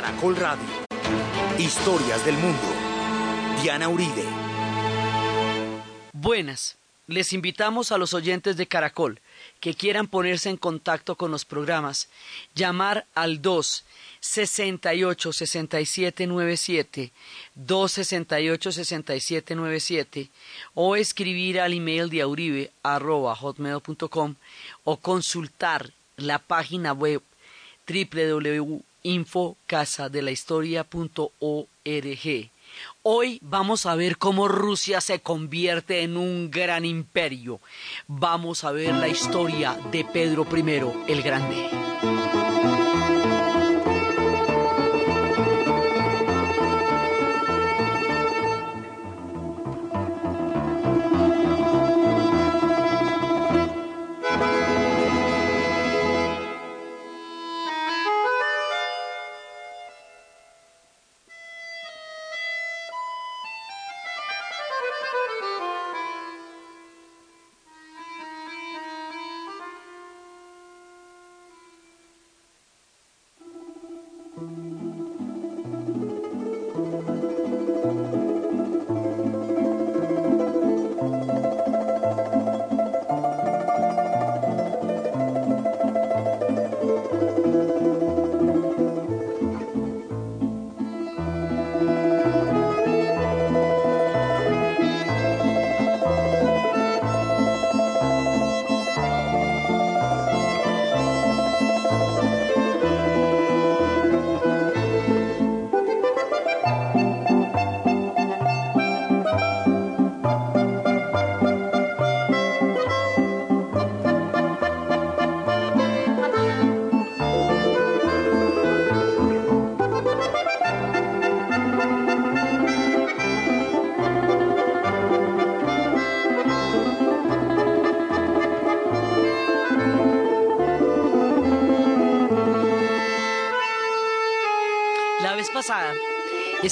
Caracol Radio. Historias del mundo. Diana Uribe. Buenas. Les invitamos a los oyentes de Caracol que quieran ponerse en contacto con los programas, llamar al 2 68 67 97 268 67 97 o escribir al email de auribe arroba hotmail.com o consultar la página web www.infocasadelahistoria.org. Hoy vamos a ver cómo Rusia se convierte en un gran imperio. Vamos a ver la historia de Pedro I el Grande.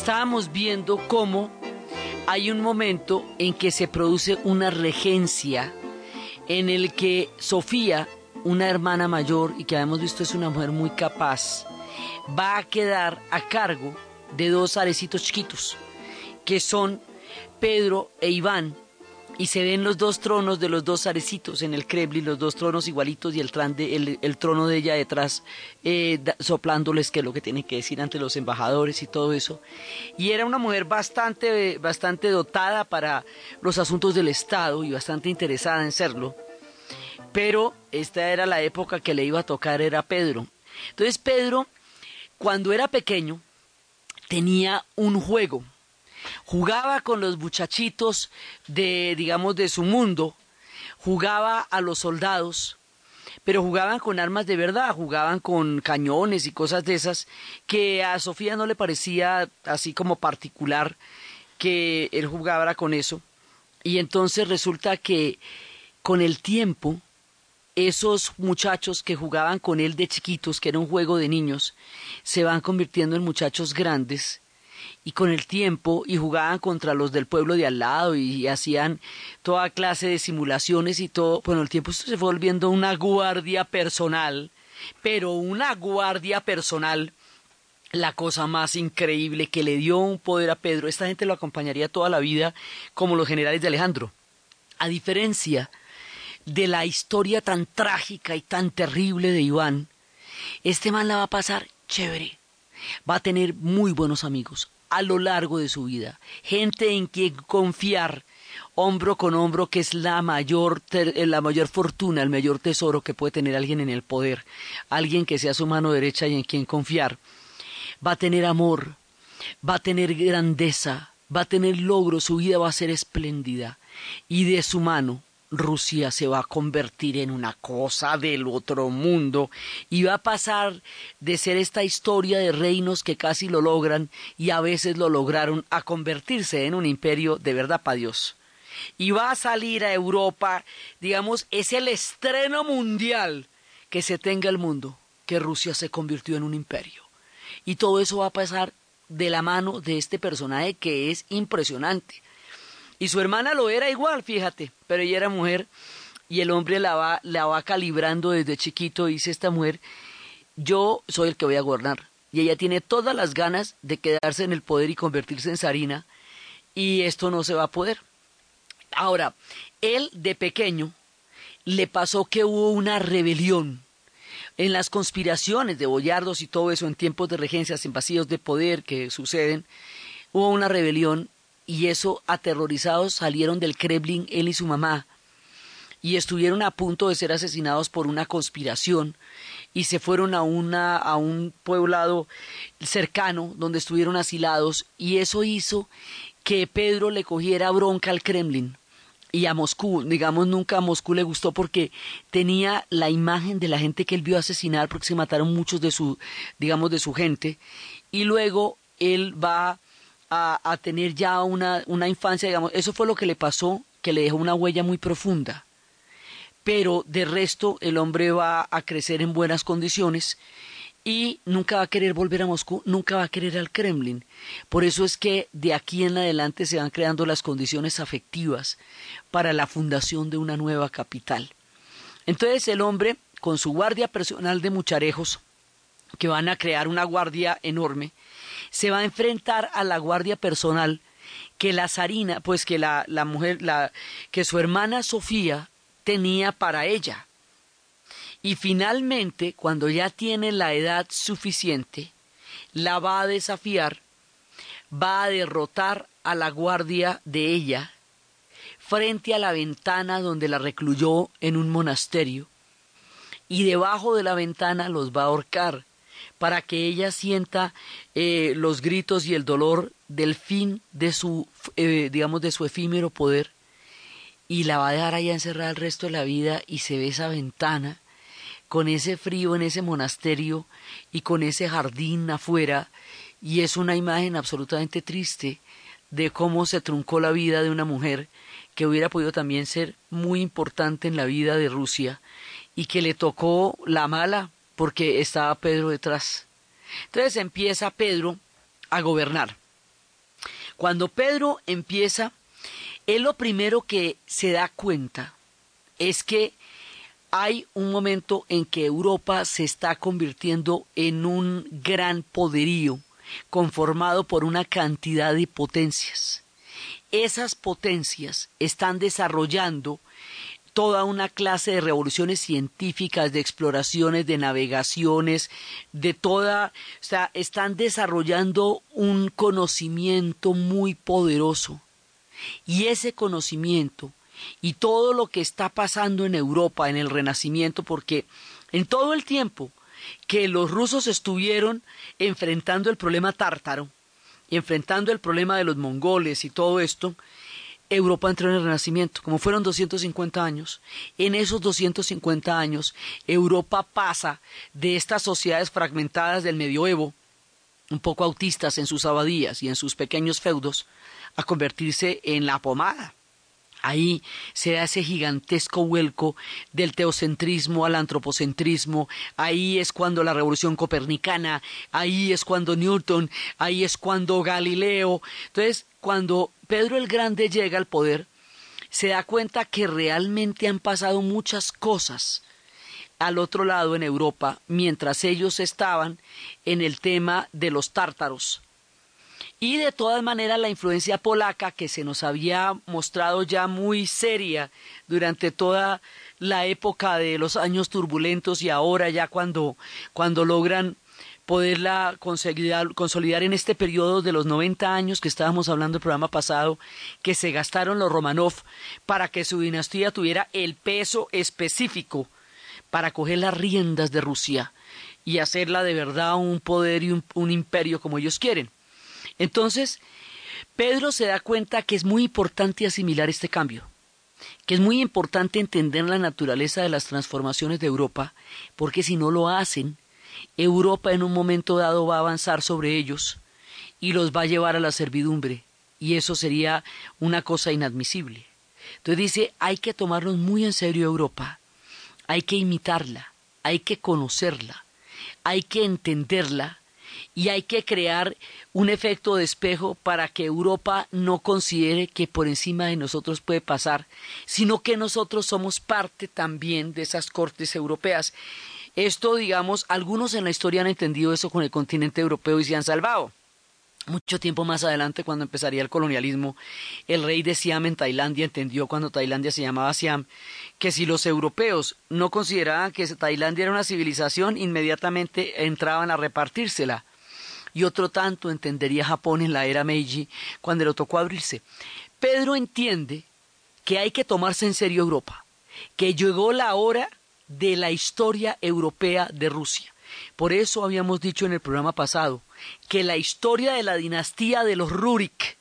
Estábamos viendo cómo hay un momento en que se produce una regencia en el que Sofía, una hermana mayor y que habíamos visto es una mujer muy capaz, va a quedar a cargo de dos arecitos chiquitos, que son Pedro e Iván, y se ven los dos tronos de los dos arecitos en el Kremlin, los dos tronos igualitos y el, el, trono de ella detrás eh, soplándoles que es lo que tiene que decir ante los embajadores y todo eso. Y era una mujer bastante, bastante dotada para los asuntos del Estado y bastante interesada en serlo. Pero esta era la época que le iba a tocar, era Pedro. Entonces Pedro, cuando era pequeño, tenía un juego jugaba con los muchachitos de, digamos, de su mundo, jugaba a los soldados, pero jugaban con armas de verdad, jugaban con cañones y cosas de esas, que a Sofía no le parecía así como particular que él jugara con eso. Y entonces resulta que con el tiempo, esos muchachos que jugaban con él de chiquitos, que era un juego de niños, se van convirtiendo en muchachos grandes y con el tiempo y jugaban contra los del pueblo de al lado y, hacían toda clase de simulaciones y todo. Bueno, el tiempo se fue volviendo una guardia personal, pero una guardia personal la cosa más increíble que le dio un poder a Pedro. Esta gente lo acompañaría toda la vida como los generales de Alejandro. A diferencia de la historia tan trágica y tan terrible de Iván, este man la va a pasar chévere. Va a tener muy buenos amigos, a lo largo de su vida, gente en quien confiar hombro con hombro, que es la mayor, eh, la mayor fortuna, el mayor tesoro que puede tener alguien en el poder, alguien que sea su mano derecha y en quien confiar. Va a tener amor, va a tener grandeza, va a tener logro, su vida va a ser espléndida, y de su mano Rusia se va a convertir en una cosa del otro mundo y va a pasar de ser esta historia de reinos que casi lo logran y a veces lo lograron a convertirse en un imperio de verdad para Dios. Y va a salir a Europa, digamos, es el estreno mundial que se tenga el mundo, que Rusia se convirtió en un imperio. Y todo eso va a pasar de la mano de este personaje que es impresionante. Y su hermana lo era igual, fíjate, pero ella era mujer y el hombre la va, la va calibrando desde chiquito, dice esta mujer, yo soy el que voy a gobernar. y ella tiene todas las ganas de quedarse en el poder y convertirse en zarina y esto no se va a poder. Ahora, él de pequeño le pasó que hubo una rebelión en las conspiraciones de boyardos y todo eso en tiempos de regencias, en vacíos de poder que suceden, hubo una rebelión y eso aterrorizados salieron del Kremlin él y su mamá y estuvieron a punto de ser asesinados por una conspiración y se fueron a una a un poblado cercano donde estuvieron asilados y eso hizo que Pedro le cogiera bronca al Kremlin y a Moscú, digamos, nunca a Moscú le gustó porque tenía la imagen de la gente que él vio asesinar porque se mataron muchos de su, digamos, de su gente y luego él va a, tener ya una, una infancia, digamos, eso fue lo que le pasó, que le dejó una huella muy profunda. Pero de resto el hombre va a crecer en buenas condiciones y nunca va a querer volver a Moscú, nunca va a querer al Kremlin. Por eso es que de aquí en adelante se van creando las condiciones afectivas para la fundación de una nueva capital. Entonces el hombre, con su guardia personal de mucharejos, que van a crear una guardia enorme, se va a enfrentar a la guardia personal que la zarina, pues que la, mujer, la, que su hermana Sofía tenía para ella. Y finalmente, cuando ya tiene la edad suficiente, la va a desafiar, va a derrotar a la guardia de ella frente a la ventana donde la recluyó en un monasterio, y debajo de la ventana los va a ahorcar para que ella sienta eh, los gritos y el dolor del fin de su, eh, digamos, de su efímero poder, y la va a dejar allá encerrada el resto de la vida y se ve esa ventana con ese frío en ese monasterio y con ese jardín afuera y es una imagen absolutamente triste de cómo se truncó la vida de una mujer que hubiera podido también ser muy importante en la vida de Rusia y que le tocó la mala porque estaba Pedro detrás. Entonces empieza Pedro a gobernar. Cuando Pedro empieza, él lo primero que se da cuenta es que hay un momento en que Europa se está convirtiendo en un gran poderío conformado por una cantidad de potencias. Esas potencias están desarrollando toda una clase de revoluciones científicas, de exploraciones, de navegaciones, de toda, o sea, están desarrollando un conocimiento muy poderoso. Y ese conocimiento y todo lo que está pasando en Europa en el Renacimiento, porque en todo el tiempo que los rusos estuvieron enfrentando el problema tártaro, enfrentando el problema de los mongoles y todo esto, Europa entró en el Renacimiento, como fueron 250 años. En esos 250 años, Europa pasa de estas sociedades fragmentadas del medioevo, un poco autistas en sus abadías y en sus pequeños feudos, a convertirse en la pomada. Ahí se da ese gigantesco vuelco del teocentrismo al antropocentrismo, ahí es cuando la revolución copernicana, ahí es cuando Newton, ahí es cuando Galileo. Entonces, cuando Pedro el Grande llega al poder, se da cuenta que realmente han pasado muchas cosas al otro lado en Europa, mientras ellos estaban en el tema de los tártaros, y de todas maneras la influencia polaca que se nos había mostrado ya muy seria durante toda la época de los años turbulentos y ahora ya cuando, cuando logran poderla consolidar, consolidar en este periodo de los 90 años que estábamos hablando el programa pasado, que se gastaron los Romanov para que su dinastía tuviera el peso específico para coger las riendas de Rusia y hacerla de verdad un poder y un, un imperio como ellos quieren. Entonces, Pedro se da cuenta que es muy importante asimilar este cambio, que es muy importante entender la naturaleza de las transformaciones de Europa, porque si no lo hacen, Europa en un momento dado va a avanzar sobre ellos y los va a llevar a la servidumbre, y eso sería una cosa inadmisible. Entonces dice, hay que tomarnos muy en serio Europa, hay que imitarla, hay que conocerla, hay que entenderla y hay que crear un efecto de espejo para que Europa no considere que por encima de nosotros puede pasar, sino que nosotros somos parte también de esas cortes europeas. Esto, digamos, algunos en la historia han entendido eso con el continente europeo y se han salvado. Mucho tiempo más adelante, cuando empezaría el colonialismo, el rey de Siam en Tailandia entendió cuando Tailandia se llamaba Siam que si los europeos no consideraban que Tailandia era una civilización, inmediatamente entraban a repartírsela. Y otro tanto entendería Japón en la era Meiji cuando le tocó abrirse. Pedro entiende que hay que tomarse en serio Europa, que llegó la hora de la historia europea de Rusia. Por eso habíamos dicho en el programa pasado que la historia de la dinastía de los Rurik,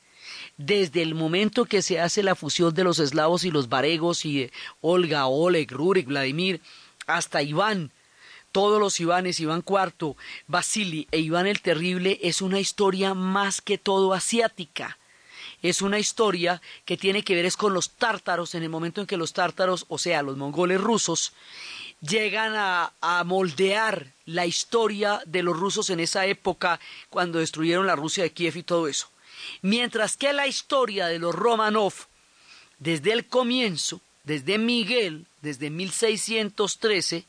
desde el momento que se hace la fusión de los eslavos y los varegos y de Olga, Oleg, Rurik, Vladimir, hasta Iván, todos los Ivanes, Iván IV, Vasili e Iván el Terrible, es una historia más que todo asiática. Es una historia que tiene que ver es con los tártaros, en el momento en que los tártaros, o sea, los mongoles rusos, llegan a, moldear la historia de los rusos en esa época cuando destruyeron la Rusia de Kiev y todo eso. Mientras que la historia de los Romanov, desde el comienzo, desde Miguel, desde 1613,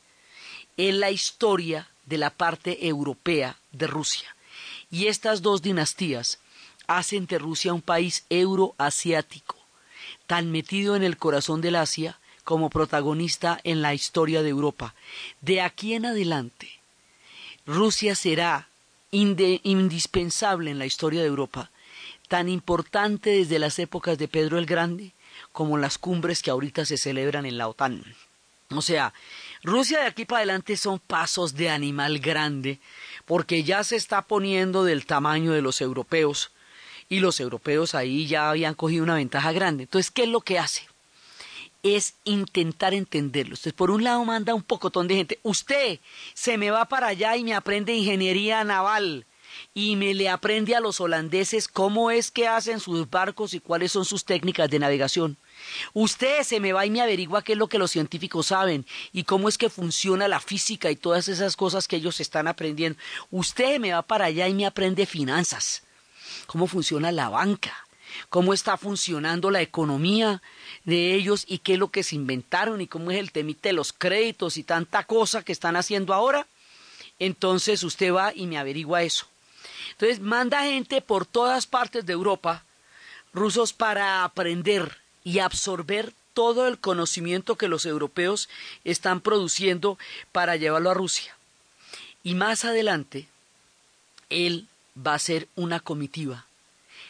es la historia de la parte europea de Rusia. Y estas dos dinastías hacen de Rusia un país euroasiático, tan metido en el corazón del Asia como protagonista en la historia de Europa. De aquí en adelante, Rusia será indispensable en la historia de Europa, tan importante desde las épocas de Pedro el Grande como las cumbres que ahorita se celebran en la OTAN. O sea, Rusia de aquí para adelante son pasos de animal grande, porque ya se está poniendo del tamaño de los europeos, y los europeos ahí ya habían cogido una ventaja grande. Entonces, ¿qué es lo que hace? es intentar entenderlo. Usted por un lado manda un pocotón de gente. Usted se me va para allá y me aprende ingeniería naval y me le aprende a los holandeses cómo es que hacen sus barcos y cuáles son sus técnicas de navegación. Usted se me va y me averigua qué es lo que los científicos saben y cómo es que funciona la física y todas esas cosas que ellos están aprendiendo. Usted me va para allá y me aprende finanzas, cómo funciona la banca, cómo está funcionando la economía de ellos y qué es lo que se inventaron y cómo es el temite de los créditos y tanta cosa que están haciendo ahora, entonces usted va y me averigua eso. Entonces manda gente por todas partes de Europa, rusos, para aprender y absorber todo el conocimiento que los europeos están produciendo para llevarlo a Rusia. Y más adelante, él va a hacer una comitiva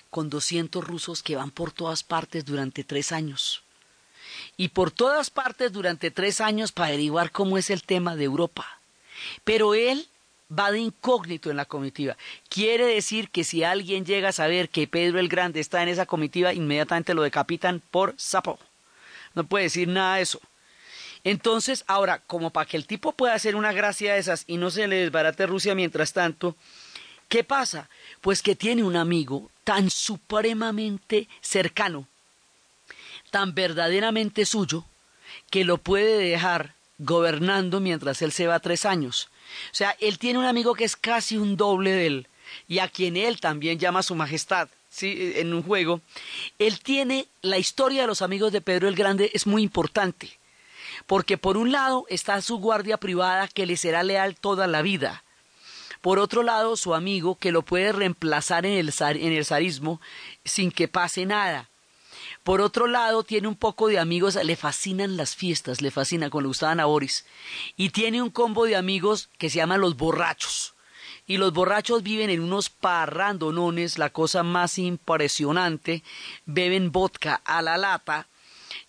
con 200 rusos que van por todas partes durante tres años. Y por todas partes durante tres años para averiguar cómo es el tema de Europa. Pero él va de incógnito en la comitiva. Quiere decir que si alguien llega a saber que Pedro el Grande está en esa comitiva, inmediatamente lo decapitan por sapo. No puede decir nada de eso. Entonces, ahora, como para que el tipo pueda hacer una gracia de esas y no se le desbarate Rusia mientras tanto, ¿qué pasa? Pues que tiene un amigo tan supremamente cercano, tan verdaderamente suyo, que lo puede dejar gobernando mientras él se va tres años. O sea, él tiene un amigo que es casi un doble de él, y a quien él también llama su majestad, ¿sí? en un juego. Él tiene, la historia de los amigos de Pedro el Grande es muy importante, porque por un lado está su guardia privada que le será leal toda la vida, por otro lado, su amigo que lo puede reemplazar en el, zarismo sin que pase nada. Por otro lado, tiene un poco de amigos, le fascinan las fiestas, le fascina, como le gustaban a. Y tiene un combo de amigos que se llaman los borrachos. Y los borrachos viven en unos parrandonones, la cosa más impresionante. Beben vodka a la lata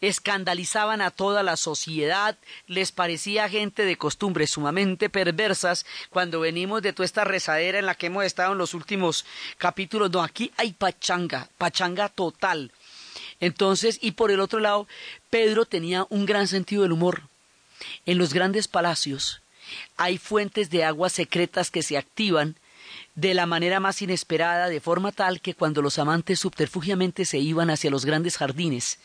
escandalizaban a toda la sociedad, les parecía gente de costumbres sumamente perversas cuando venimos de toda esta rezadera en la que hemos estado en los últimos capítulos. No, aquí hay pachanga, pachanga total. Entonces, y por el otro lado, Pedro tenía un gran sentido del humor. En los grandes palacios hay fuentes de agua secretas que se activan de la manera más inesperada, de forma tal que cuando los amantes subterfugiamente se iban hacia los grandes jardines,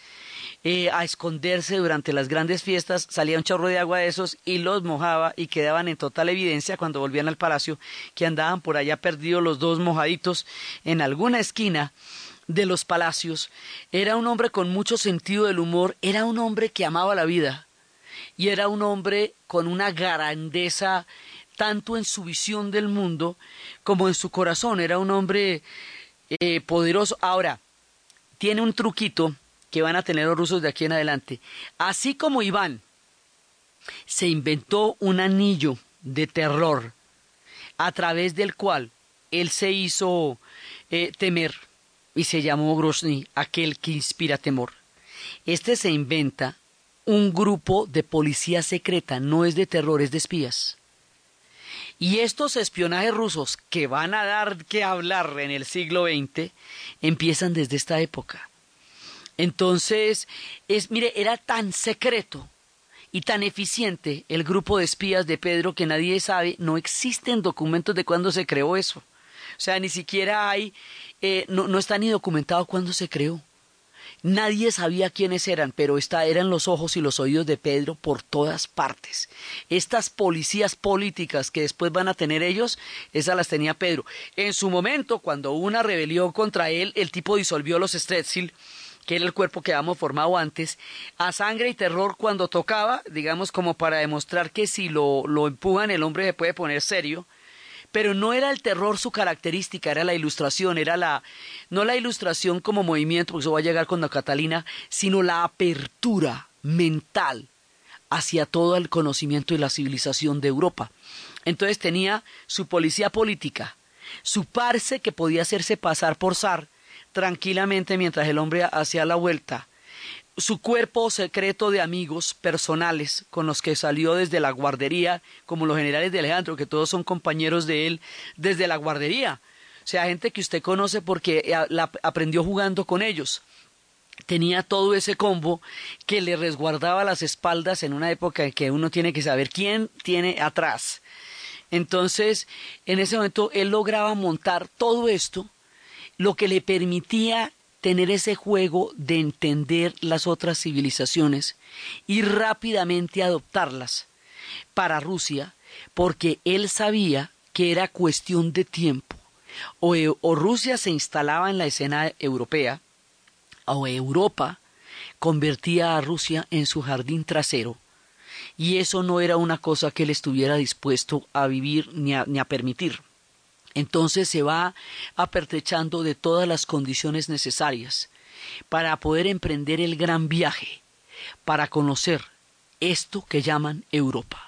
eh, a esconderse durante las grandes fiestas, salía un chorro de agua de esos y los mojaba y quedaban en total evidencia cuando volvían al palacio que andaban por allá perdidos los dos mojaditos en alguna esquina de los palacios. Era un hombre con mucho sentido del humor, era un hombre que amaba la vida. y era un hombre con una grandeza tanto en su visión del mundo como en su corazón. Era un hombre eh, poderoso. Ahora, tiene un truquito que van a tener los rusos de aquí en adelante. Así como Iván se inventó un anillo de terror a través del cual él se hizo eh, temer y se llamó Grozny, aquel que inspira temor. Este se inventa un grupo de policía secreta, no es de terror, es de espías. Y estos espionajes rusos que van a dar que hablar en el siglo XX empiezan desde esta época. Entonces, es, mire, era tan secreto y tan eficiente el grupo de espías de Pedro que nadie sabe, no existen documentos de cuándo se creó eso. O sea, ni siquiera hay, eh, no, no está ni documentado cuándo se creó. Nadie sabía quiénes eran, pero esta eran los ojos y los oídos de Pedro por todas partes. Estas policías políticas que después van a tener ellos, esas las tenía Pedro. En su momento, cuando una rebelión contra él, el tipo disolvió los Stretzel, que era el cuerpo que habíamos formado antes, a sangre y terror cuando tocaba, digamos como para demostrar que si lo, lo empujan el hombre se puede poner serio, pero no era el terror su característica, era la ilustración, era la, no la ilustración como movimiento, porque eso va a llegar con la Catalina, sino la apertura mental hacia todo el conocimiento y la civilización de Europa. Entonces tenía su policía política, su parce que podía hacerse pasar por zar tranquilamente mientras el hombre hacía la vuelta, su cuerpo secreto de amigos personales con los que salió desde la guardería, como los generales de Alejandro, que todos son compañeros de él desde la guardería. O sea, gente que usted conoce porque eh, aprendió jugando con ellos. Tenía todo ese combo que le resguardaba las espaldas en una época en que uno tiene que saber quién tiene atrás. Entonces, en ese momento, él lograba montar todo esto, lo que le permitía tener ese juego de entender las otras civilizaciones y rápidamente adoptarlas para Rusia, porque él sabía que era cuestión de tiempo. O, o, Rusia se instalaba en la escena europea, o Europa convertía a Rusia en su jardín trasero, y eso no era una cosa que él estuviera dispuesto a vivir ni a, ni a permitir. Entonces se va apertrechando de todas las condiciones necesarias para poder emprender el gran viaje, para conocer esto que llaman Europa.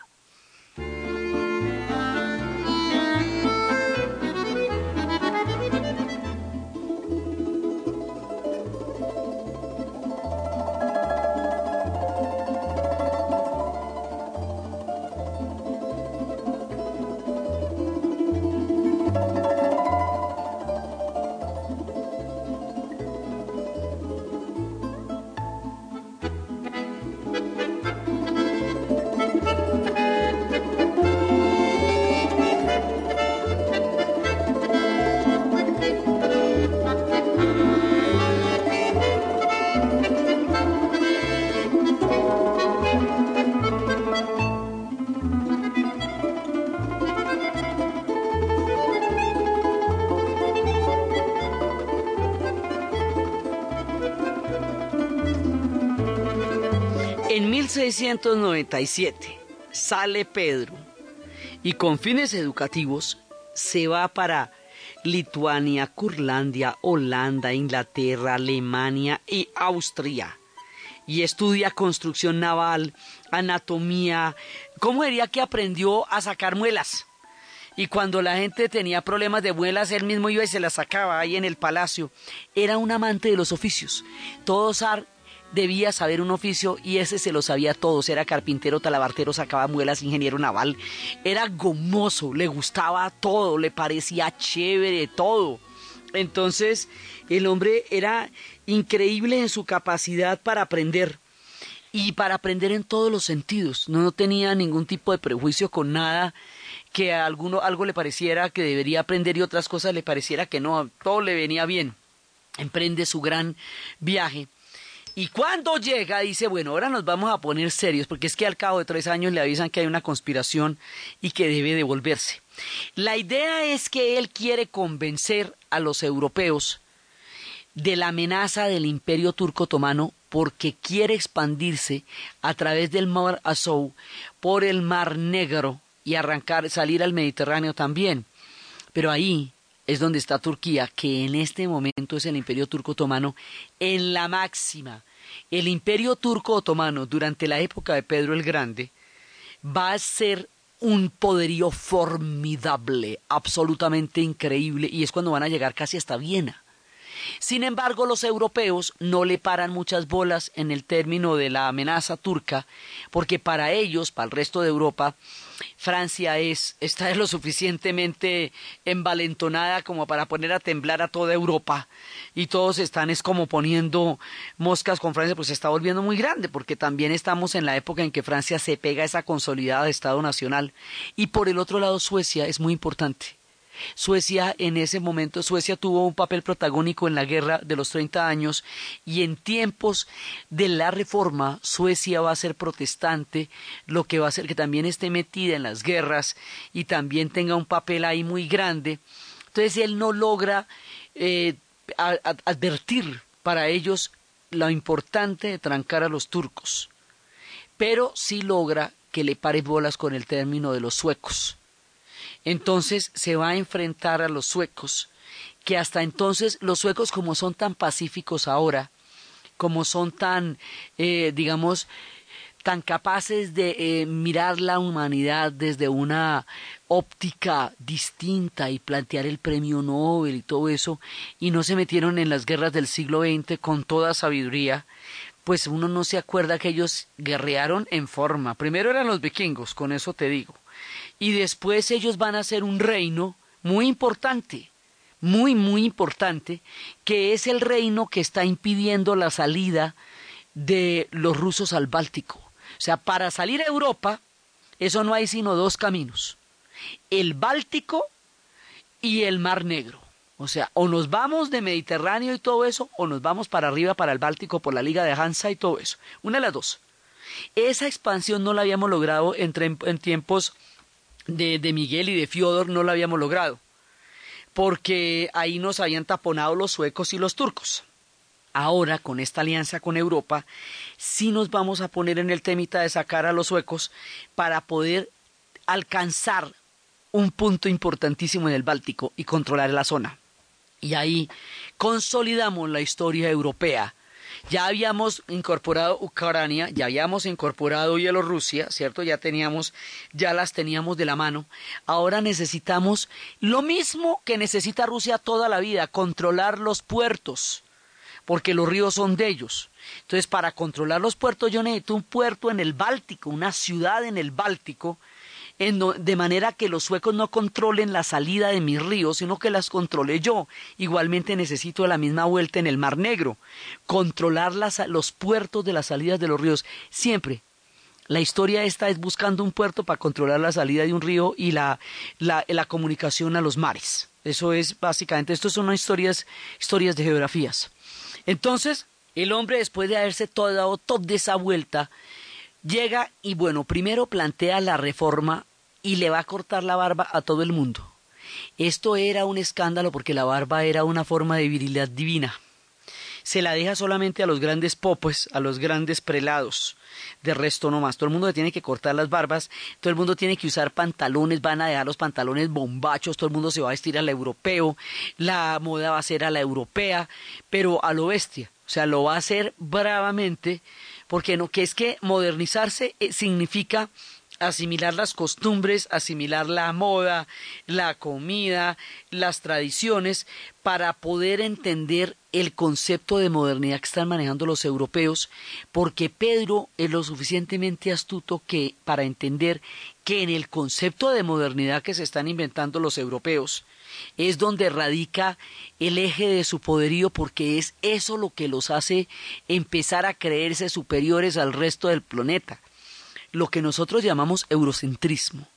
1697 sale Pedro y con fines educativos se va para Lituania, Curlandia, Holanda, Inglaterra, Alemania y Austria. Y estudia construcción naval, anatomía. ¿Cómo diría que aprendió a sacar muelas? Y cuando la gente tenía problemas de muelas, él mismo iba y se las sacaba ahí en el palacio. Era un amante de los oficios. Todo zar debía saber un oficio y ese se lo sabía todos. Era carpintero, talabartero, sacaba muelas, ingeniero naval. Era gomoso, le gustaba todo, le parecía chévere todo. Entonces, el hombre era increíble en su capacidad para aprender y para aprender en todos los sentidos. No, tenía ningún tipo de prejuicio con nada que a alguno algo le pareciera que debería aprender y otras cosas le pareciera que no, todo le venía bien. Emprende su gran viaje y cuando llega, dice, bueno, ahora nos vamos a poner serios, porque es que al cabo de tres años le avisan que hay una conspiración y que debe devolverse. La idea es que él quiere convencer a los europeos de la amenaza del imperio turco otomano porque quiere expandirse a través del mar Azov por el mar Negro y arrancar, salir al Mediterráneo también. Pero ahí es donde está Turquía, que en este momento es el imperio turco otomano en la máxima. El imperio turco otomano durante la época de Pedro el Grande va a ser un poderío formidable, absolutamente increíble, y es cuando van a llegar casi hasta Viena. Sin embargo, los europeos no le paran muchas bolas en el término de la amenaza turca, porque para ellos, para el resto de Europa, Francia es, está lo suficientemente envalentonada como para poner a temblar a toda Europa. Y todos están es como poniendo moscas con Francia, pues se está volviendo muy grande porque también estamos en la época en que Francia se pega a esa consolidada de Estado Nacional. Y por el otro lado Suecia es muy importante Suecia en ese momento, Suecia tuvo un papel protagónico en la guerra de los 30 años y en tiempos de la reforma Suecia va a ser protestante, lo que va a hacer que también esté metida en las guerras y también tenga un papel ahí muy grande. Entonces él no logra eh, advertir para ellos lo importante de trancar a los turcos, pero sí logra que le pare bolas con el término de los suecos entonces se va a enfrentar a los suecos, que hasta entonces los suecos como son tan pacíficos ahora, como son tan, eh, digamos, tan capaces de eh, mirar la humanidad desde una óptica distinta y plantear el premio Nobel y todo eso, y no se metieron en las guerras del siglo XX con toda sabiduría, pues uno no se acuerda que ellos guerrearon en forma. Primero eran los vikingos, con eso te digo y después ellos van a ser un reino muy importante, muy, muy importante, que es el reino que está impidiendo la salida de los rusos al Báltico. O sea, para salir a Europa, eso no hay sino dos caminos, el Báltico y el Mar Negro. O sea, o nos vamos de Mediterráneo y todo eso, o nos vamos para arriba, para el Báltico, por la Liga de Hansa y todo eso. Una de las dos. Esa expansión no la habíamos logrado entre, en tiempos de, Miguel y de Fiodor no lo habíamos logrado, porque ahí nos habían taponado los suecos y los turcos. Ahora, con esta alianza con Europa, sí nos vamos a poner en el temita de sacar a los suecos para poder alcanzar un punto importantísimo en el Báltico y controlar la zona. Y ahí consolidamos la historia europea ya habíamos incorporado Ucrania, ya habíamos incorporado Bielorrusia, ¿cierto? Ya teníamos, ya las teníamos de la mano. Ahora necesitamos lo mismo que necesita Rusia toda la vida, controlar los puertos, porque los ríos son de ellos. Entonces, para controlar los puertos yo necesito un puerto en el Báltico, una ciudad en el Báltico, de manera que los suecos no controlen la salida de mis ríos, sino que las controle yo. Igualmente necesito la misma vuelta en el Mar Negro, controlar los puertos de las salidas de los ríos, siempre. La historia esta es buscando un puerto para controlar la salida de un río y la, la, la comunicación a los mares. Eso es básicamente, esto son historias, historias de geografías. Entonces, el hombre después de haberse dado toda esa vuelta, Llega y bueno, primero plantea la reforma y le va a cortar la barba a todo el mundo. Esto era un escándalo porque la barba era una forma de virilidad divina. Se la deja solamente a los grandes popes, a los grandes prelados. De resto no más. Todo el mundo tiene que cortar las barbas, todo el mundo tiene que usar pantalones, van a dejar los pantalones bombachos, todo el mundo se va a vestir a la europeo, la moda va a ser a la europea, pero a lo bestia. O sea, lo va a hacer bravamente porque no, que es que modernizarse eh, significa asimilar las costumbres, asimilar la moda, la comida, las tradiciones, para poder entender el concepto de modernidad que están manejando los europeos, porque Pedro es lo suficientemente astuto que para entender que en el concepto de modernidad que se están inventando los europeos, es donde radica el eje de su poderío porque es eso lo que los hace empezar a creerse superiores al resto del planeta, lo que nosotros llamamos eurocentrismo.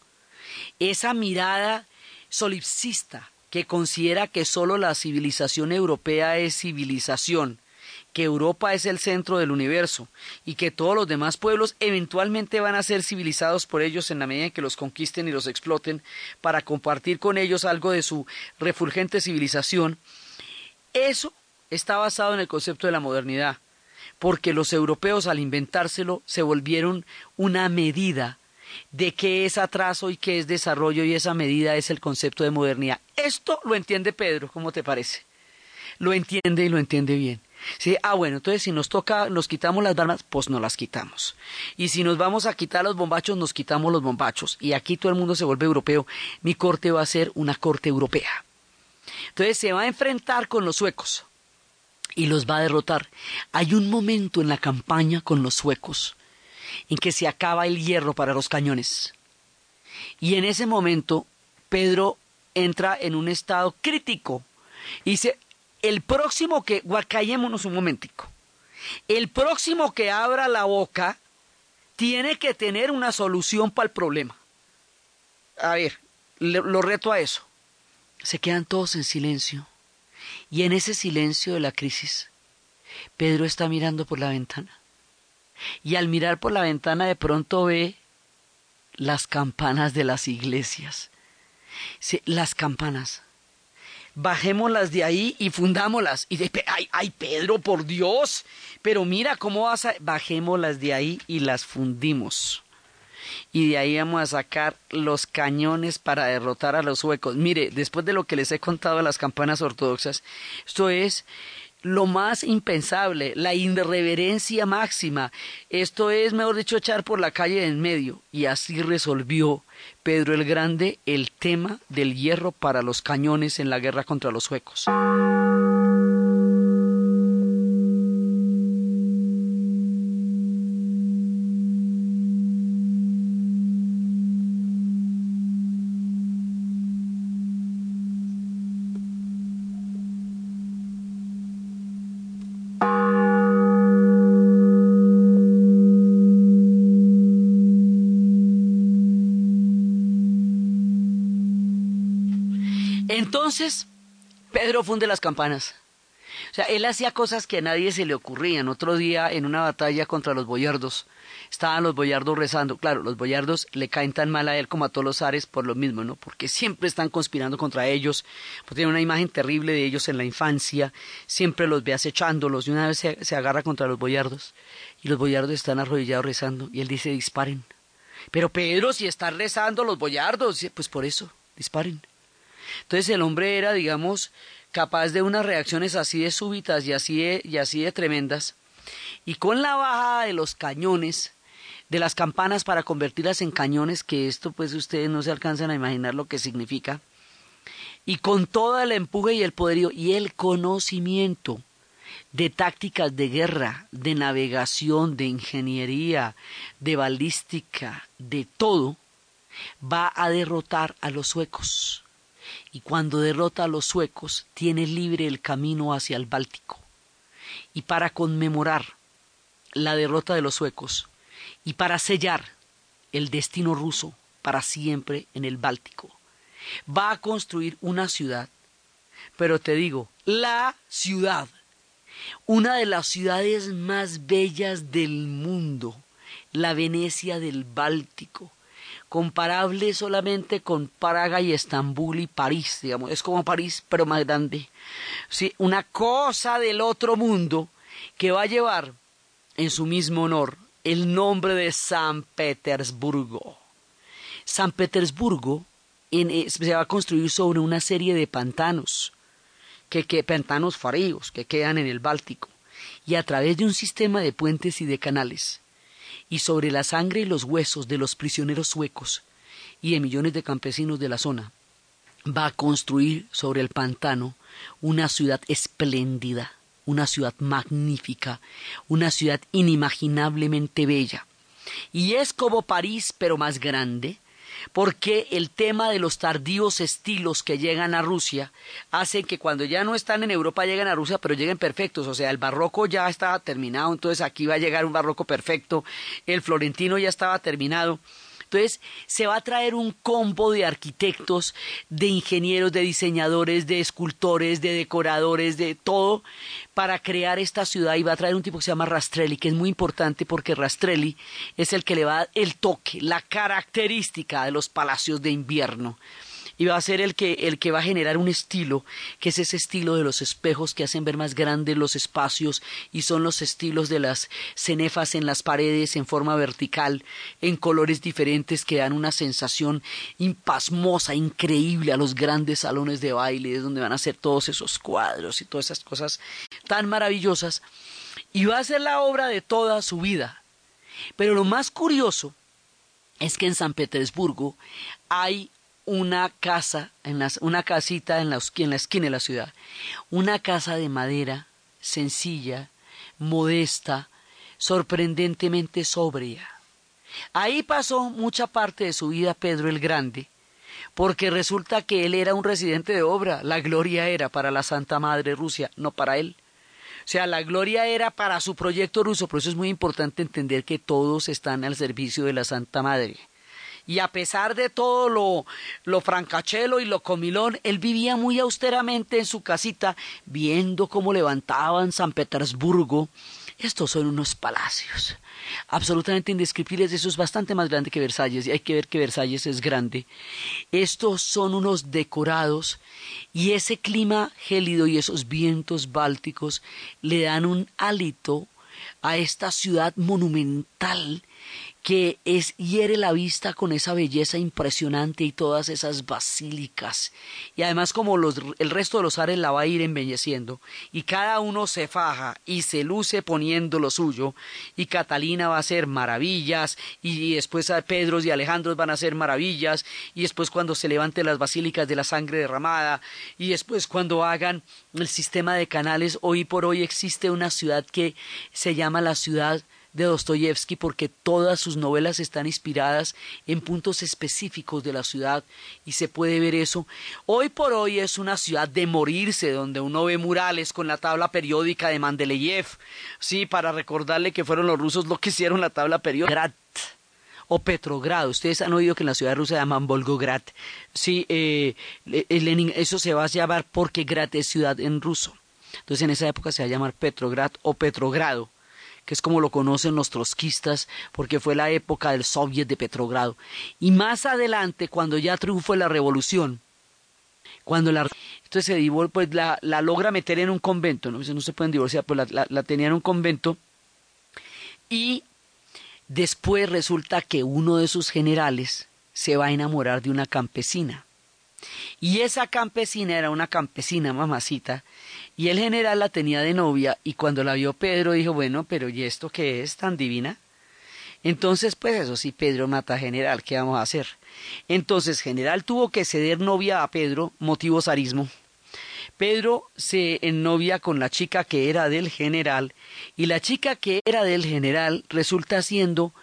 Esa mirada solipsista que considera que sólo la civilización europea es civilización, que Europa es el centro del universo y que todos los demás pueblos eventualmente van a ser civilizados por ellos en la medida en que los conquisten y los exploten para compartir con ellos algo de su refulgente civilización, eso está basado en el concepto de la modernidad. porque los europeos al inventárselo se volvieron una medida de qué es atraso y qué es desarrollo y esa medida es el concepto de modernidad. Esto lo entiende Pedro, ¿cómo te parece? Lo entiende y lo entiende bien. Sí, ah, bueno, entonces si nos toca, nos quitamos las barbas, pues no las quitamos. Y si nos vamos a quitar los bombachos, nos quitamos los bombachos. Y aquí todo el mundo se vuelve europeo. Mi corte va a ser una corte europea. Entonces se va a enfrentar con los suecos y los va a derrotar. Hay un momento en la campaña con los suecos en que se acaba el hierro para los cañones. Y en ese momento Pedro entra en un estado crítico y dice, el próximo que, callémonos un momentico, el próximo que abra la boca tiene que tener una solución para el problema. A ver, lo reto a eso. Se quedan todos en silencio. Y en ese silencio de la crisis, Pedro está mirando por la ventana. Y al mirar por la ventana de pronto ve las campanas de las iglesias. las campanas bajémoslas de ahí y fundámoslas. Y de, ay, ay, Pedro, por Dios, pero mira cómo vas a, bajémoslas de ahí y las fundimos. Y de ahí vamos a sacar los cañones para derrotar a los suecos. Mire, después de lo que les he contado de las campanas ortodoxas, esto es lo más impensable, la irreverencia máxima. Esto es, mejor dicho, echar por la calle en medio. Y así resolvió Pedro el Grande el tema del hierro para los cañones en la guerra contra los suecos. Entonces, Pedro funde las campanas. O sea, él hacía cosas que a nadie se le ocurrían. Otro día, en una batalla contra los boyardos, estaban los boyardos rezando. Claro, los boyardos le caen tan mal a él como a todos los ares por lo mismo, ¿no? Porque siempre están conspirando contra ellos, porque tiene una imagen terrible de ellos en la infancia, siempre los ve acechándolos y una vez se, se agarra contra los boyardos y los boyardos están arrodillados rezando y él dice disparen. Pero Pedro, si están rezando los boyardos, pues por eso, disparen. Entonces el hombre era, digamos, capaz de unas reacciones así de súbitas y así de, y así de tremendas. Y con la bajada de los cañones, de las campanas para convertirlas en cañones, que esto pues ustedes no se alcanzan a imaginar lo que significa, y con todo el empuje y el poderío y el conocimiento de tácticas de guerra, de navegación, de ingeniería, de balística, de todo, va a derrotar a los suecos y cuando derrota a los suecos tiene libre el camino hacia el Báltico. Y para conmemorar la derrota de los suecos y para sellar el destino ruso para siempre en el Báltico, va a construir una ciudad, pero te digo, la ciudad, una de las ciudades más bellas del mundo, la Venecia del Báltico, comparable solamente con Praga y Estambul y París, digamos, es como París, pero más grande. Sí, una cosa del otro mundo que va a llevar en su mismo honor el nombre de San Petersburgo. San Petersburgo eh, se va a construir sobre una serie de pantanos, que, que, pantanos fríos que quedan en el Báltico, y a través de un sistema de puentes y de canales y sobre la sangre y los huesos de los prisioneros suecos y de millones de campesinos de la zona, va a construir sobre el pantano una ciudad espléndida, una ciudad magnífica, una ciudad inimaginablemente bella. Y es como París, pero más grande, porque el tema de los tardíos estilos que llegan a Rusia hace que cuando ya no están en Europa lleguen a Rusia, pero lleguen perfectos. O sea, el barroco ya estaba terminado, entonces aquí va a llegar un barroco perfecto, el florentino ya estaba terminado. Entonces, se va a traer un combo de arquitectos, de ingenieros, de diseñadores, de escultores, de decoradores, de todo, para crear esta ciudad y va a traer un tipo que se llama Rastrelli, que es muy importante porque Rastrelli es el que le va a dar el toque, la característica de los palacios de invierno. Y va a ser el que, el que va a generar un estilo, que es ese estilo de los espejos que hacen ver más grandes los espacios y son los estilos de las cenefas en las paredes en forma vertical, en colores diferentes que dan una sensación impasmosa, increíble a los grandes salones de baile, es donde van a ser todos esos cuadros y todas esas cosas tan maravillosas. Y va a ser la obra de toda su vida. Pero lo más curioso es que en San Petersburgo hay una casa, en una casita en la, en la esquina de la ciudad, una casa de madera sencilla, modesta, sorprendentemente sobria. Ahí pasó mucha parte de su vida Pedro el Grande, porque resulta que él era un residente de obra, la gloria era para la Santa Madre Rusia, no para él. O sea, la gloria era para su proyecto ruso, por eso es muy importante entender que todos están al servicio de la Santa Madre y a pesar de todo lo, lo francachelo y lo comilón, él vivía muy austeramente en su casita, viendo cómo levantaban San Petersburgo. Estos son unos palacios absolutamente indescriptibles, eso es bastante más grande que Versalles, y hay que ver que Versalles es grande. Estos son unos decorados, y ese clima gélido y esos vientos bálticos le dan un hálito a esta ciudad monumental que es hiere la vista con esa belleza impresionante y todas esas basílicas. Y además como los, el resto de los ares la va a ir embelleciendo, y cada uno se faja y se luce poniendo lo suyo, y Catalina va a hacer maravillas, y después a Pedro y Alejandro van a hacer maravillas, y después cuando se levanten las basílicas de la sangre derramada, y después cuando hagan el sistema de canales, hoy por hoy existe una ciudad que se llama la ciudad de Dostoyevsky porque todas sus novelas están inspiradas en puntos específicos de la ciudad y se puede ver eso. Hoy por hoy es una ciudad de morirse donde uno ve murales con la tabla periódica de Mandeleyev, sí, para recordarle que fueron los rusos los que hicieron la tabla periódica. o Petrogrado. Ustedes han oído que en la ciudad rusa llaman Volgograd. Sí, eh, Lenin, eso se va a llamar porque Grad es ciudad en ruso. Entonces en esa época se va a llamar Petrograd o Petrogrado que es como lo conocen los trotskistas, porque fue la época del Soviet de Petrogrado. Y más adelante, cuando ya triunfó la revolución, cuando la entonces se pues la, la, logra meter en un convento, no, no se pueden divorciar, pues la, la tenía en un convento y después resulta que uno de sus generales se va a enamorar de una campesina. Y esa campesina era una campesina mamacita y el general la tenía de novia y cuando la vio Pedro dijo, bueno, pero ¿y esto qué es tan divina? Entonces, pues eso sí, Pedro mata a general, ¿qué vamos a hacer? Entonces, general tuvo que ceder novia a Pedro, motivo zarismo. Pedro se ennovia con la chica que era del general y la chica que era del general resulta siendo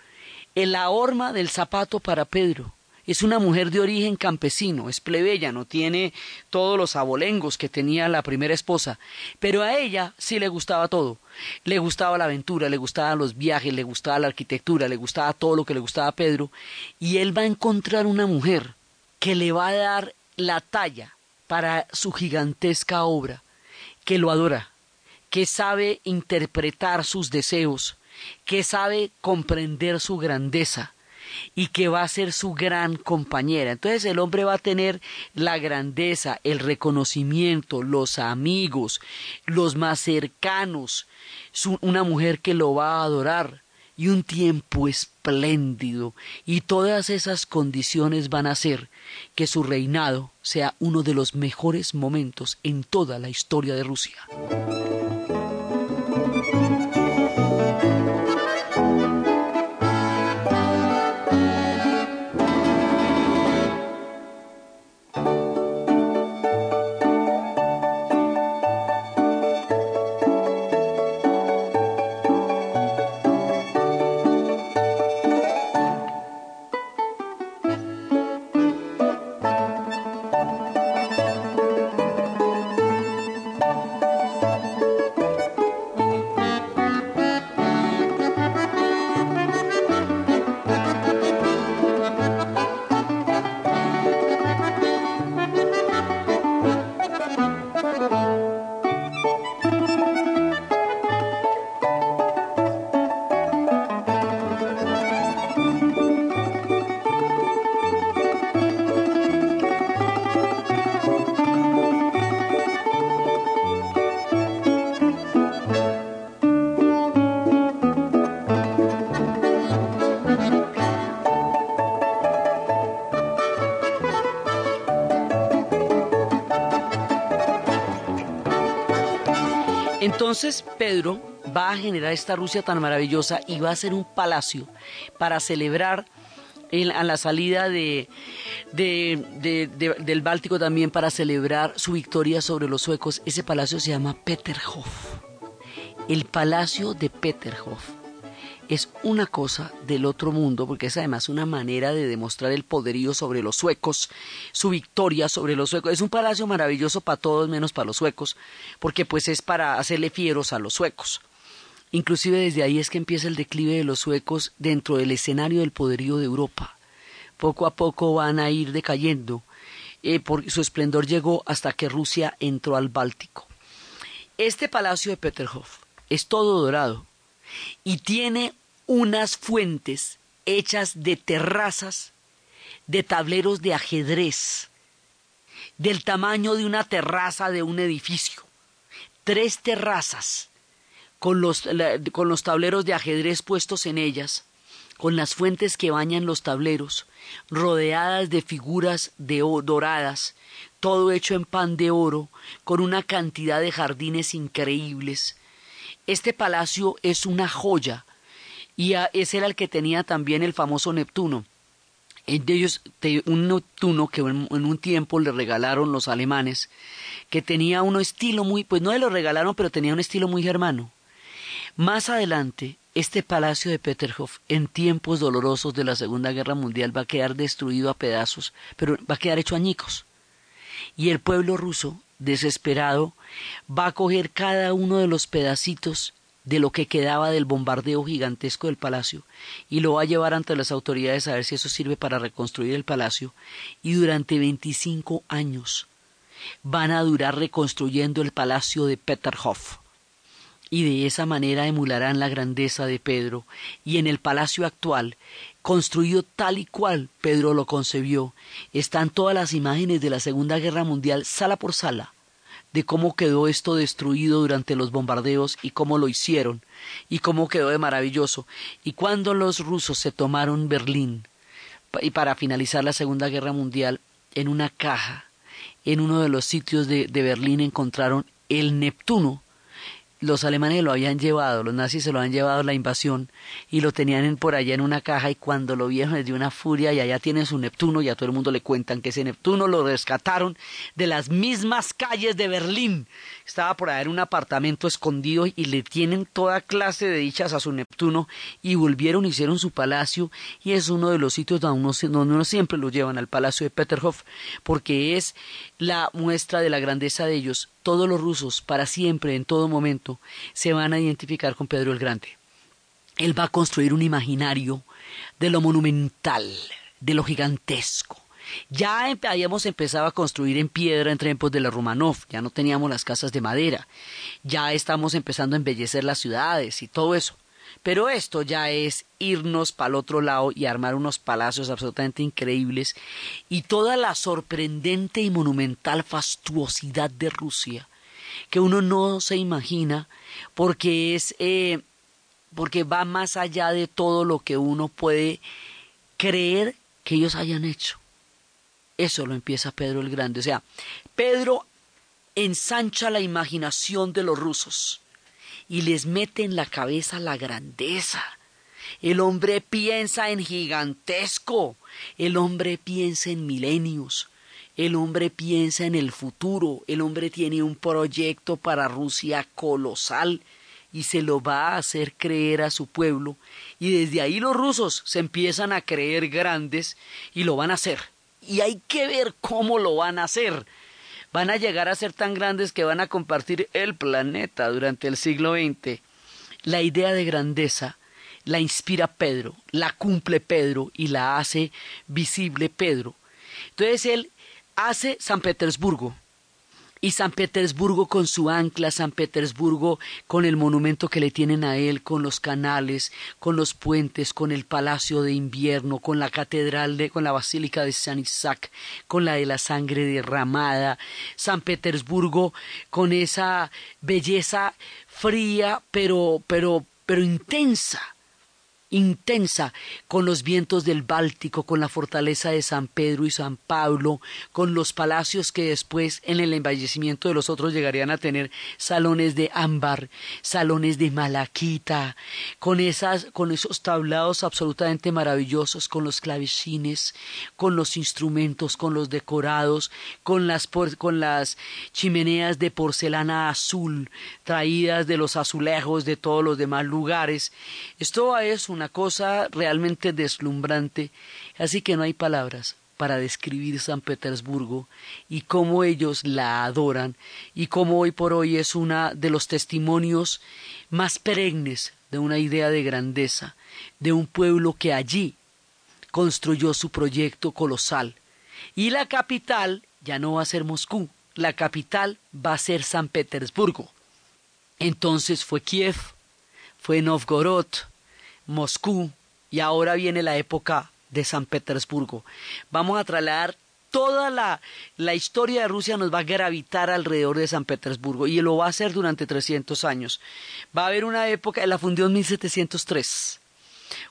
la horma del zapato para Pedro es una mujer de origen campesino, es plebeya, no tiene todos los abolengos que tenía la primera esposa, pero a ella sí le gustaba todo. Le gustaba la aventura, le gustaban los viajes, le gustaba la arquitectura, le gustaba todo lo que le gustaba a Pedro, y él va a encontrar una mujer que le va a dar la talla para su gigantesca obra, que lo adora, que sabe interpretar sus deseos, que sabe comprender su grandeza, y que va a ser su gran compañera. Entonces el hombre va a tener la grandeza, el reconocimiento, los amigos, los más cercanos, una mujer que lo va a adorar y un tiempo espléndido y todas esas condiciones van a hacer que su reinado sea uno de los mejores momentos en toda la historia de Rusia. Entonces Pedro va a generar esta Rusia tan maravillosa y va a hacer un palacio para celebrar a la salida de, del Báltico también para celebrar su victoria sobre los suecos. Ese palacio se llama Peterhof. El palacio de Peterhof es una cosa del otro mundo, porque es además una manera de demostrar el poderío sobre los suecos, su victoria sobre los suecos. Es un palacio maravilloso para todos menos para los suecos, porque pues es para hacerle fieros a los suecos. Inclusive desde ahí es que empieza el declive de los suecos dentro del escenario del poderío de Europa. Poco a poco van a ir decayendo. Eh, su esplendor llegó hasta que Rusia entró al Báltico. Este palacio de Peterhof es todo dorado y tiene unas fuentes hechas de terrazas, de tableros de ajedrez, del tamaño de una terraza de un edificio. Tres terrazas con los, con los tableros de ajedrez puestos en ellas, con las fuentes que bañan los tableros, rodeadas de figuras de doradas, todo hecho en pan de oro, con una cantidad de jardines increíbles. Este palacio es una joya, y ese era el que tenía también el famoso Neptuno. De ellos, un Neptuno que en, un tiempo le regalaron los alemanes, que tenía un estilo muy, pues no le lo regalaron, pero tenía un estilo muy germano. Más adelante, este palacio de Peterhof, en tiempos dolorosos de la Segunda Guerra Mundial, va a quedar destruido a pedazos, pero va a quedar hecho añicos. Y el pueblo ruso, desesperado, va a coger cada uno de los pedacitos de lo que quedaba del bombardeo gigantesco del palacio y lo va a llevar ante las autoridades a ver si eso sirve para reconstruir el palacio. Y durante 25 años van a durar reconstruyendo el palacio de Peterhof. Y de esa manera emularán la grandeza de Pedro, y en el palacio actual, construido tal y cual Pedro lo concebió, están todas las imágenes de la Segunda Guerra Mundial, sala por sala, de cómo quedó esto destruido durante los bombardeos y cómo lo hicieron, y cómo quedó de maravilloso, y cuando los rusos se tomaron Berlín, y para finalizar la Segunda Guerra Mundial, en una caja, en uno de los sitios de, de Berlín encontraron el Neptuno, los alemanes lo habían llevado, los nazis se lo han llevado la invasión y lo tenían por allá en una caja y cuando lo vieron les dio una furia y allá tienen su Neptuno y a todo el mundo le cuentan que ese Neptuno lo rescataron de las mismas calles de Berlín. Estaba por allá en un apartamento escondido y le tienen toda clase de dichas a su Neptuno y volvieron, hicieron su palacio y es uno de los sitios donde uno, donde uno siempre lo llevan al palacio de Peterhof porque es la muestra de la grandeza de ellos todos los rusos, para siempre, en todo momento, se van a identificar con Pedro el Grande. Él va a construir un imaginario de lo monumental, de lo gigantesco. Ya habíamos empezado a construir en piedra en tiempos de la Romanov, ya no teníamos las casas de madera, ya estamos empezando a embellecer las ciudades y todo eso. Pero esto ya es irnos para el otro lado y armar unos palacios absolutamente increíbles y toda la sorprendente y monumental fastuosidad de Rusia que uno no se imagina porque es eh, porque va más allá de todo lo que uno puede creer que ellos hayan hecho. Eso lo empieza Pedro el Grande. O sea, Pedro ensancha la imaginación de los rusos y les mete en la cabeza la grandeza. El hombre piensa en gigantesco, el hombre piensa en milenios, el hombre piensa en el futuro, el hombre tiene un proyecto para Rusia colosal y se lo va a hacer creer a su pueblo y desde ahí los rusos se empiezan a creer grandes y lo van a hacer. Y hay que ver cómo lo van a hacer van a llegar a ser tan grandes que van a compartir el planeta durante el siglo XX. La idea de grandeza la inspira Pedro, la cumple Pedro y la hace visible Pedro. Entonces él hace San Petersburgo, y San Petersburgo con su ancla, San Petersburgo con el monumento que le tienen a él, con los canales, con los puentes, con el palacio de invierno, con la catedral de, con la basílica de San Isaac, con la de la sangre derramada, San Petersburgo con esa belleza fría pero pero pero intensa intensa con los vientos del Báltico, con la fortaleza de San Pedro y San Pablo, con los palacios que después en el embellecimiento de los otros llegarían a tener salones de ámbar, salones de malaquita, con esas con esos tablados absolutamente maravillosos, con los clavecines, con los instrumentos, con los decorados, con las con las chimeneas de porcelana azul traídas de los azulejos de todos los demás lugares. Esto es una cosa realmente deslumbrante, así que no hay palabras para describir San Petersburgo y cómo ellos la adoran y cómo hoy por hoy es una de los testimonios más perennes de una idea de grandeza, de un pueblo que allí construyó su proyecto colosal. Y la capital ya no va a ser Moscú, la capital va a ser San Petersburgo. Entonces fue Kiev, fue Novgorod, Moscú y ahora viene la época de San Petersburgo. Vamos a trasladar toda la, la, historia de Rusia nos va a gravitar alrededor de San Petersburgo y lo va a hacer durante 300 años. Va a haber una época, la fundió en 1703.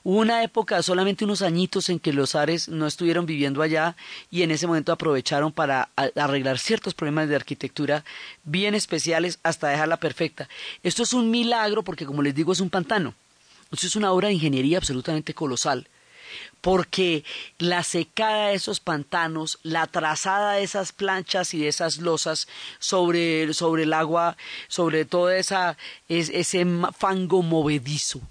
Hubo una época, solamente unos añitos, en que los zares no estuvieron viviendo allá y en ese momento aprovecharon para arreglar ciertos problemas de arquitectura bien especiales hasta dejarla perfecta. Esto es un milagro porque, como les digo, es un pantano. Esto es una obra de ingeniería absolutamente colosal porque la secada de esos pantanos, la trazada de esas planchas y de esas losas sobre, sobre el agua, sobre todo esa, ese fango movedizo,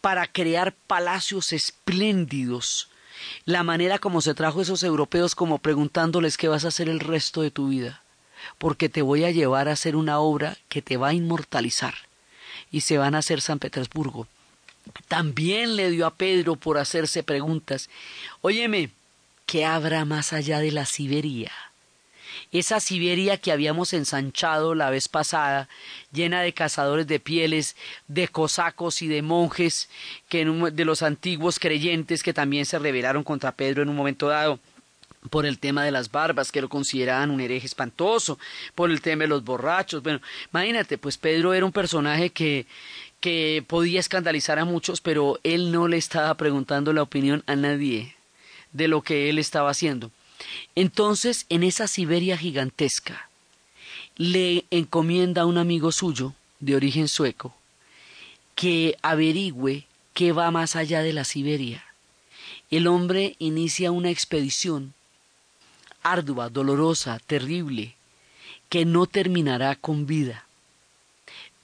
para crear palacios espléndidos, la manera como se trajo esos europeos como preguntándoles qué vas a hacer el resto de tu vida, porque te voy a llevar a hacer una obra que te va a inmortalizar, y se van a hacer San Petersburgo también le dio a Pedro por hacerse preguntas. Óyeme, ¿qué habrá más allá de la Siberia? Esa Siberia que habíamos ensanchado la vez pasada, llena de cazadores de pieles, de cosacos y de monjes, que de los antiguos creyentes que también se rebelaron contra Pedro en un momento dado por el tema de las barbas, que lo consideraban un hereje espantoso, por el tema de los borrachos. Bueno, imagínate, pues Pedro era un personaje que, que podía escandalizar a muchos, pero él no le estaba preguntando la opinión a nadie de lo que él estaba haciendo. Entonces, en esa Siberia gigantesca, le encomienda a un amigo suyo, de origen sueco, que averigüe qué va más allá de la Siberia. El hombre inicia una expedición ardua, dolorosa, terrible, que no terminará con vida.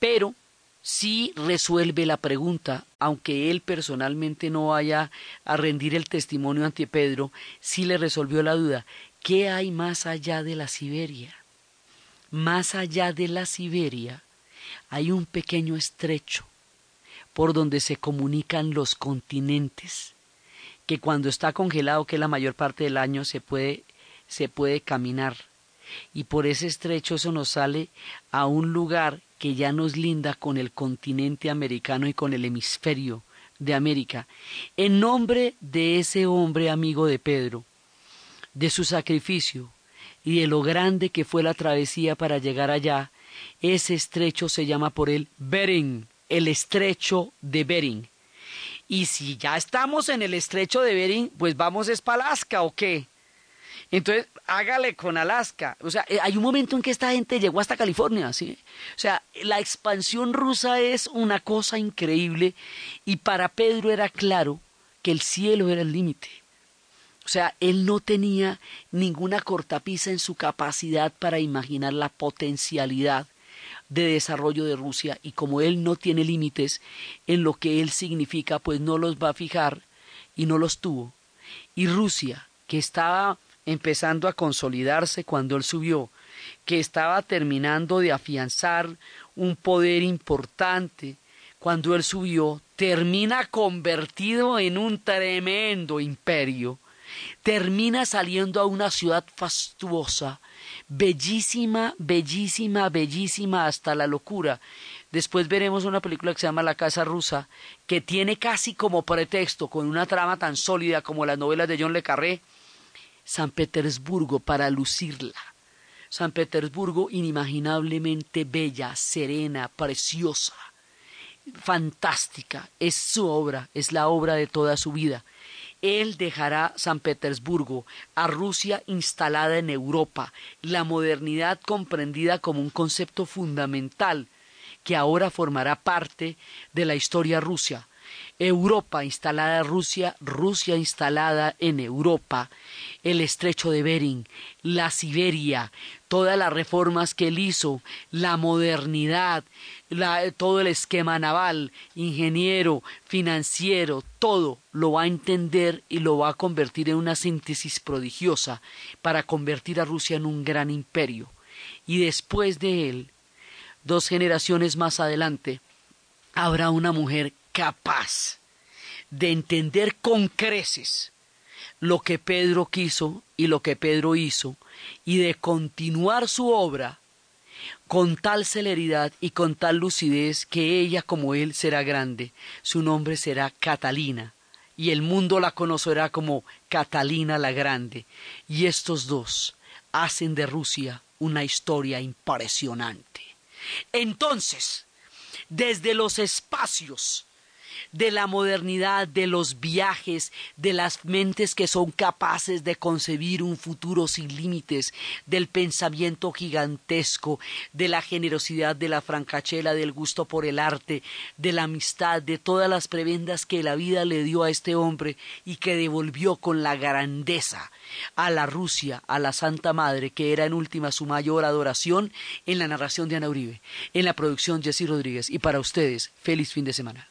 Pero sí resuelve la pregunta, aunque él personalmente no vaya a rendir el testimonio ante Pedro, sí le resolvió la duda. ¿Qué hay más allá de la Siberia? Más allá de la Siberia hay un pequeño estrecho por donde se comunican los continentes, que cuando está congelado, que la mayor parte del año, se puede, se puede caminar. Y por ese estrecho eso nos sale a un lugar que ya nos linda con el continente americano y con el hemisferio de América, en nombre de ese hombre amigo de Pedro, de su sacrificio y de lo grande que fue la travesía para llegar allá, ese estrecho se llama por él Bering, el estrecho de Bering. Y si ya estamos en el estrecho de Bering, pues vamos a Alaska o qué? Entonces, hágale con Alaska. O sea, eh, hay un momento en que esta gente llegó hasta California, ¿sí? O sea, la expansión rusa es una cosa increíble y para Pedro era claro que el cielo era el límite. O sea, él no tenía ninguna cortapisa en su capacidad para imaginar la potencialidad de desarrollo de Rusia y como él no tiene límites en lo que él significa, pues no los va a fijar y no los tuvo. Y Rusia, que estaba empezando a consolidarse cuando él subió, que estaba terminando de afianzar un poder importante cuando él subió, termina convertido en un tremendo imperio, termina saliendo a una ciudad fastuosa, bellísima, bellísima, bellísima hasta la locura. Después veremos una película que se llama La Casa Rusa, que tiene casi como pretexto, con una trama tan sólida como las novelas de John Le Carré, San Petersburgo para lucirla. San Petersburgo inimaginablemente bella, serena, preciosa. fantástica, es su obra, es la obra de toda su vida. Él dejará San Petersburgo, a Rusia instalada en Europa, la modernidad comprendida como un concepto fundamental que ahora formará parte de la historia rusa. Europa instalada en Rusia, Rusia instalada en Europa, el estrecho de Bering, la Siberia, todas las reformas que él hizo, la modernidad, todo el esquema naval, ingeniero, financiero, todo lo va a entender y lo va a convertir en una síntesis prodigiosa para convertir a Rusia en un gran imperio. Y después de él, dos generaciones más adelante, habrá una mujer capaz de entender con creces lo que Pedro quiso y lo que Pedro hizo, y de continuar su obra con tal celeridad y con tal lucidez que ella como él será grande. Su nombre será Catalina, y el mundo la conocerá como Catalina la Grande. Y estos dos hacen de Rusia una historia impresionante. Entonces, desde los espacios de la modernidad, de los viajes, de las mentes que son capaces de concebir un futuro sin límites, del pensamiento gigantesco, de la generosidad, de la francachela, del gusto por el arte, de la amistad, de todas las prebendas que la vida le dio a este hombre y que devolvió con la grandeza a la Rusia, a la Santa Madre, que era en última su mayor adoración, en la narración de Ana Uribe, en la producción Jessy Rodríguez. Y para ustedes, feliz fin de semana.